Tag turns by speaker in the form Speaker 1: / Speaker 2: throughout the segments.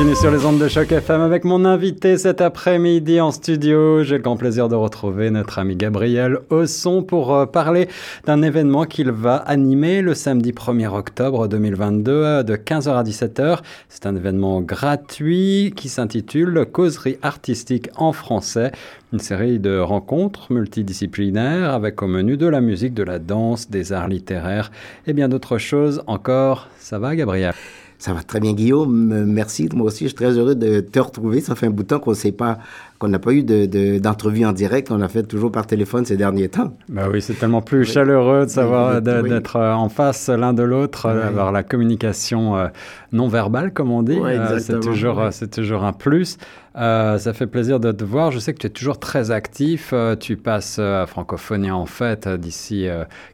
Speaker 1: Continue sur les ondes de Choc FM avec mon invité cet après-midi en studio. J'ai le grand plaisir de retrouver notre ami Gabriel Osson pour euh, parler d'un événement qu'il va animer le samedi 1er octobre 2022 euh, de 15h à 17h. C'est un événement gratuit qui s'intitule Causerie artistique en français. Une série de rencontres multidisciplinaires avec au menu de la musique, de la danse, des arts littéraires et bien d'autres choses encore. Ça va Gabriel?
Speaker 2: Ça va très bien, Guillaume. Merci. Moi aussi, je suis très heureux de te retrouver. Ça fait un bout de temps qu'on ne sait pas qu'on n'a pas eu d'entrevue de, en direct, on a fait toujours par téléphone ces derniers temps.
Speaker 1: Bah oui, c'est tellement plus chaleureux de savoir d'être euh, en face l'un de l'autre, d'avoir la communication euh, non verbale, comme on dit. Euh, c'est toujours, c'est toujours un plus. ça fait plaisir de te voir. Je sais que tu es toujours très actif. tu passes à Francophonie en fait d'ici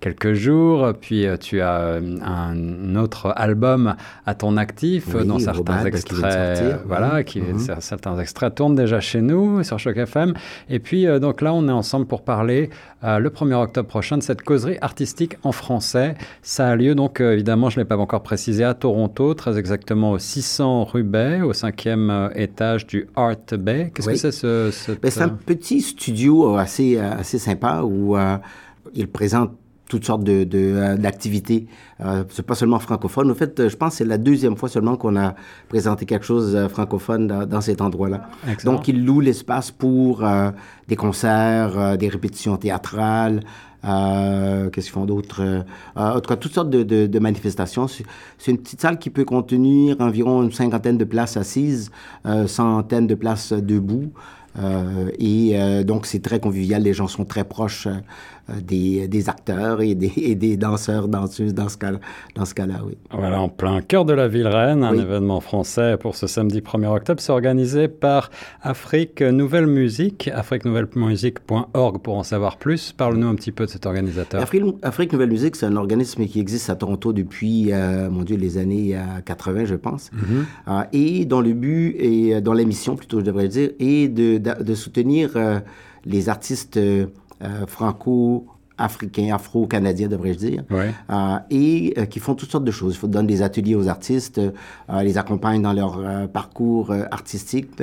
Speaker 1: quelques jours. Puis tu as un autre album à ton actif, dont certains extraits, voilà, qui, mhm. certains extraits tournent déjà chez nous sur Choc FM. Et puis, euh, donc là, on est ensemble pour parler euh, le 1er octobre prochain de cette causerie artistique en français. Ça a lieu, donc, euh, évidemment, je ne l'ai pas encore précisé, à Toronto, très exactement au 600 rue Bay, au cinquième étage du Art Bay. Qu'est-ce que c'est ce...
Speaker 2: Ben, c'est un petit studio assez, assez sympa où il présente toutes sortes d'activités. De, de euh, c'est pas seulement francophone. En fait, je pense que c'est la deuxième fois seulement qu'on a présenté quelque chose euh, francophone dans, dans cet endroit-là. Donc, il loue l'espace pour euh, des concerts, euh, des répétitions théâtrales, euh, qu'est-ce qu'ils font d'autre euh, En tout cas, toutes sortes de, de, de manifestations. C'est une petite salle qui peut contenir environ une cinquantaine de places assises, euh, centaines de places debout. Euh, et euh, donc, c'est très convivial. Les gens sont très proches euh, des, des, acteurs et des, et des, danseurs, danseuses dans ce cas-là, dans cas-là, oui.
Speaker 1: Voilà, en plein cœur de la ville Rennes, un événement français pour ce samedi 1er octobre. C'est organisé par Afrique Nouvelle Musique, afriquenouvelle-musique.org pour en savoir plus. Parle-nous un petit peu de cet organisateur.
Speaker 2: Afrique, Afrique Nouvelle Musique, c'est un organisme qui existe à Toronto depuis, mon Dieu, les années 80, je pense. Mm-hmm. et dont le but, et dont la mission, plutôt, je devrais dire, est de de, soutenir euh, les artistes euh, franco africains, afro-canadiens, devrais-je dire, euh, et qui font toutes sortes de choses. Ils donnent des ateliers aux artistes, les accompagnent dans leur parcours artistique,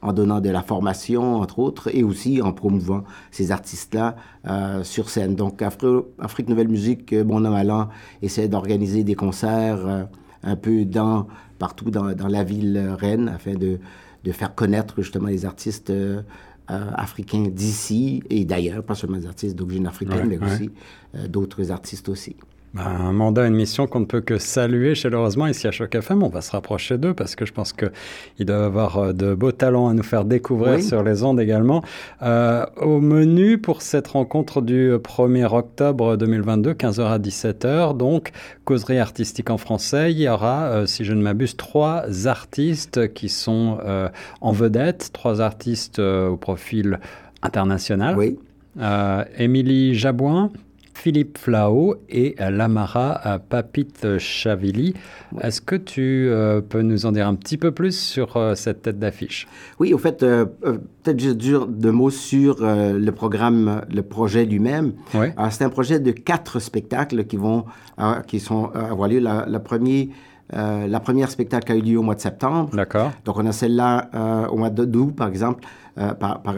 Speaker 2: en donnant de la formation, entre autres, et aussi en promouvant ces artistes-là sur scène. Donc, Afrique Nouvelle Musique, bon mal an, essaie d'organiser des concerts un peu dans, partout dans, dans la ville Rennes, afin de de faire connaître justement les artistes euh, euh, africains d'ici et d'ailleurs, pas seulement les artistes d'origine africaine, mais aussi euh, d'autres artistes aussi.
Speaker 1: Bah, un mandat, une mission qu'on ne peut que saluer chaleureusement ici à Choc FM. On va se rapprocher d'eux parce que je pense qu'ils doivent avoir euh, de beaux talents à nous faire découvrir sur les ondes également. Euh, au menu pour cette rencontre du 1er octobre 2022, 15h à 17h, donc causerie artistique en français, il y aura, euh, si je ne m'abuse, trois artistes qui sont euh, en vedette, trois artistes au profil international.
Speaker 2: Oui.
Speaker 1: Émilie Jabouin, Philippe Flao et Lamara Papite Chavili. Est-ce que tu euh, peux nous en dire un petit peu plus sur euh, cette tête d'affiche?
Speaker 2: Oui, au fait, euh, peut-être juste deux mots sur le programme, le projet lui-même.
Speaker 1: Oui.
Speaker 2: c'est un projet de quatre spectacles qui vont, qui sont avoir lieu. La, la première la première spectacle a eu lieu au mois de septembre.
Speaker 1: D'accord.
Speaker 2: Donc, on a celle-là au mois d'août, par exemple, par, par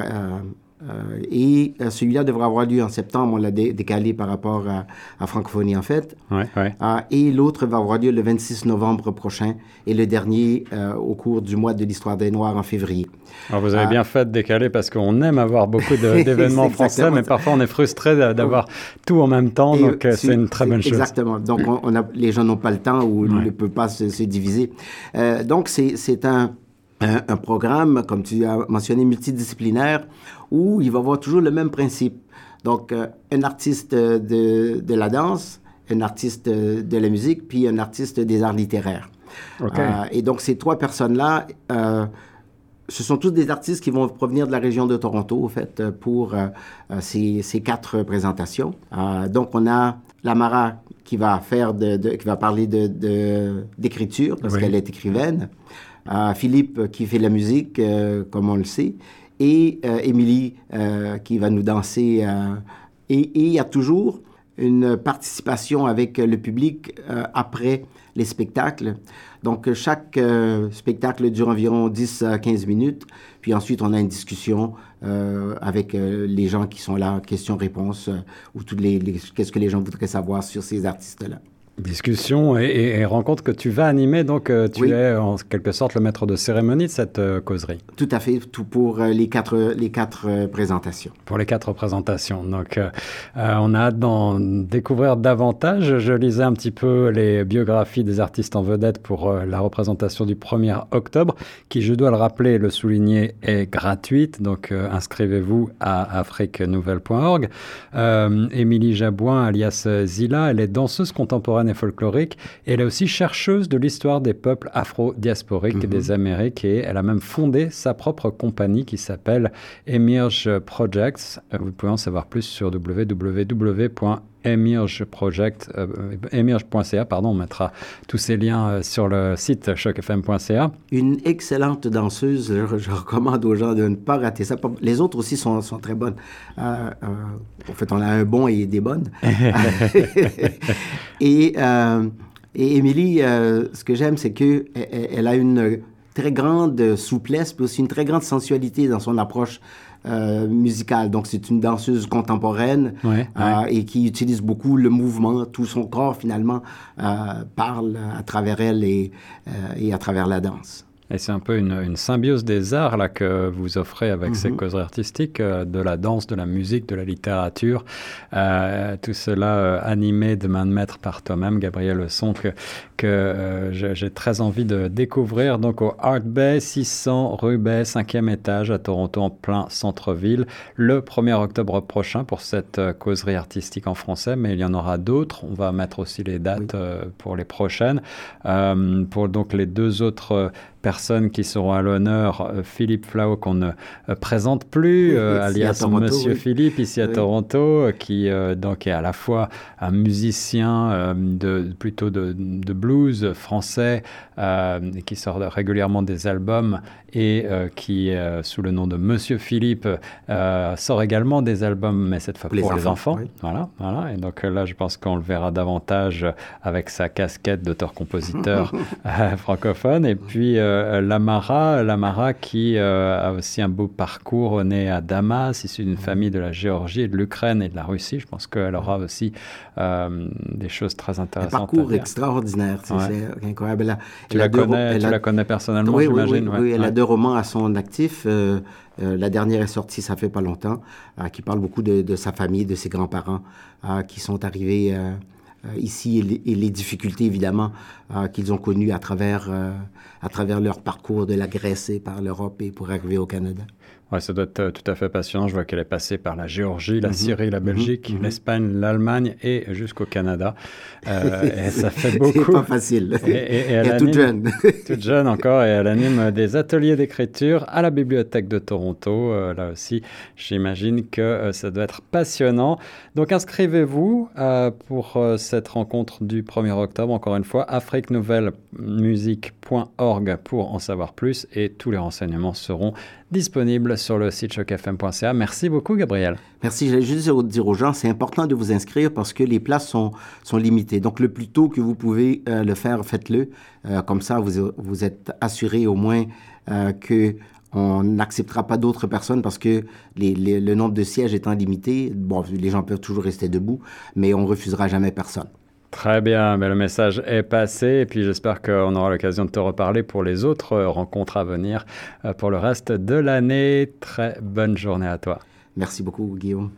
Speaker 2: euh, et euh, celui-là devrait avoir lieu en septembre. On l'a décalé par rapport à, à, Francophonie, en fait.
Speaker 1: Ouais, ouais.
Speaker 2: Euh, et l'autre va avoir lieu le 26 novembre prochain et le dernier au cours du mois de l'histoire des Noirs en février.
Speaker 1: Alors vous avez bien fait de décaler parce qu'on aime avoir beaucoup d'événements français, mais parfois on est frustré d'avoir tout en même temps, donc c'est une très bonne chose.
Speaker 2: Exactement. Donc on, a, les gens n'ont pas le temps ou ne peuvent pas se, se diviser. donc c'est un un, programme, comme tu as mentionné, multidisciplinaire, où il va avoir toujours le même principe. Donc, euh, un artiste de, de, la danse, un artiste de la musique, puis un artiste des arts littéraires. Euh, et donc, ces trois personnes-là, euh, ce sont tous des artistes qui vont provenir de la région de Toronto, en fait, pour ces, ces, quatre présentations. donc, on a Lamara qui va faire de, qui va parler de d'écriture parce qu'elle est écrivaine. Philippe qui fait la musique, euh, comme on le sait, et Émilie qui va nous danser. et il y a toujours une participation avec le public après les spectacles. Donc, chaque spectacle dure environ 10 à 15 minutes. Puis ensuite, on a une discussion euh, avec euh, les gens qui sont là, questions-réponses, euh, ou qu'est-ce que les gens voudraient savoir sur ces artistes-là.
Speaker 1: Discussion et, et, rencontre que tu vas animer, donc euh, tu es en quelque sorte le maître de cérémonie de cette euh, causerie.
Speaker 2: Tout à fait, tout pour euh, les quatre, les quatre présentations.
Speaker 1: Pour les quatre présentations. Donc on a hâte d'en découvrir davantage. Je lisais un petit peu les biographies des artistes en vedette pour la représentation du 1er octobre, qui, je dois le rappeler, le souligner, est gratuite. Donc inscrivez-vous à afriquenouvelle.org. Émilie Jabouin, alias Zila, elle est danseuse contemporaine et folklorique. elle est aussi chercheuse de l'histoire des peuples afro-diasporiques des mhm. Amériques et elle a même fondé sa propre compagnie qui s'appelle Emerge Projects. Euh, vous pouvez en savoir plus sur www emirge.project, euh, pardon, on mettra tous ces liens euh, sur le site chocfm.ca.
Speaker 2: Une excellente danseuse, je, recommande aux gens de ne pas rater ça. Les autres aussi sont, sont très bonnes. Euh, en fait, on a un bon et des bonnes. et, et Émilie, ce que j'aime, c'est qu'elle elle a une très grande souplesse, puis aussi une très grande sensualité dans son approche euh, musicale. Donc, c'est une danseuse contemporaine euh, et qui utilise beaucoup le mouvement. Tout son corps, finalement, euh, parle à travers elle et, et à travers la danse.
Speaker 1: Et c'est un peu une, symbiose des arts là, que vous offrez avec ces mhm. causeries artistiques, euh, de la danse, de la musique, de la littérature, euh, tout cela euh, animé de main de maître par toi-même, Gabriel Leçon, que, que j'ai très envie de découvrir. Donc au Art Bay, 600 rue Bay, 5e étage à Toronto, en plein centre-ville, le 1er octobre prochain pour cette causerie artistique en français, mais il y en aura d'autres. On va mettre aussi les dates pour les prochaines. pour donc les deux autres personnes qui seront à l'honneur. Euh, Philippe Flau, qu'on ne euh, présente plus, euh, alias Monsieur Philippe, ici à Toronto, qui donc est à la fois un musicien de, plutôt de, blues français, qui sort régulièrement des albums et qui, sous le nom de Monsieur Philippe, sort également des albums, mais cette fois pour, les enfants. Voilà, voilà. Et donc là, je pense qu'on le verra davantage avec sa casquette d'auteur-compositeur francophone. Et puis, euh, Lamara, Lamara qui euh, a aussi un beau parcours, né à Damas, issu d'une famille de la Géorgie, de l'Ukraine et de la Russie. Je pense qu'elle aura aussi euh, des choses très intéressantes.
Speaker 2: Un parcours extraordinaire, c'est incroyable.
Speaker 1: tu, la, connais, tu la connais personnellement, j'imagine
Speaker 2: Oui, elle a deux romans à son actif. la dernière est sortie, ça fait pas longtemps, qui parle beaucoup de, de, sa famille, de ses grands-parents qui sont arrivés euh, ici et les, difficultés évidemment euh, qu'ils ont connues à travers, euh, à travers leur parcours de la Grèce et par l'Europe et pour arriver au Canada.
Speaker 1: Ouais, ça doit être euh, tout à fait passionnant. Je vois qu'elle est passée par la Géorgie, la mhm. Syrie, la. Belgique, mhm. l'Espagne, l'Allemagne et jusqu'au Canada. Euh, et ça fait beaucoup.
Speaker 2: C'est pas facile.
Speaker 1: Et, elle est toute jeune. toute jeune encore. Et elle anime des ateliers d'écriture à la Bibliothèque de Toronto. Euh, là aussi, j'imagine que ça doit être passionnant. Donc inscrivez-vous pour cette rencontre du 1er octobre. Encore une fois, afriquenouvelle-musique.org pour en savoir plus. Et tous les renseignements seront disponible sur le site chocfm.ca. Merci beaucoup, Gabriel.
Speaker 2: Merci. J'allais juste dire aux gens, c'est important de vous inscrire parce que les places sont, sont limitées. Donc, le plus tôt que vous pouvez euh, le faire, faites-le. Euh, comme ça, vous, vous êtes assuré au moins euh, que on n'acceptera pas d'autres personnes parce que le nombre de sièges étant limité, bon, les gens peuvent toujours rester debout, mais on refusera jamais personne.
Speaker 1: Très bien, mais le message est passé et puis j'espère qu'on aura l'occasion de te reparler pour les autres rencontres à venir euh, pour le reste de l'année. Très bonne journée à toi.
Speaker 2: Merci beaucoup Guillaume.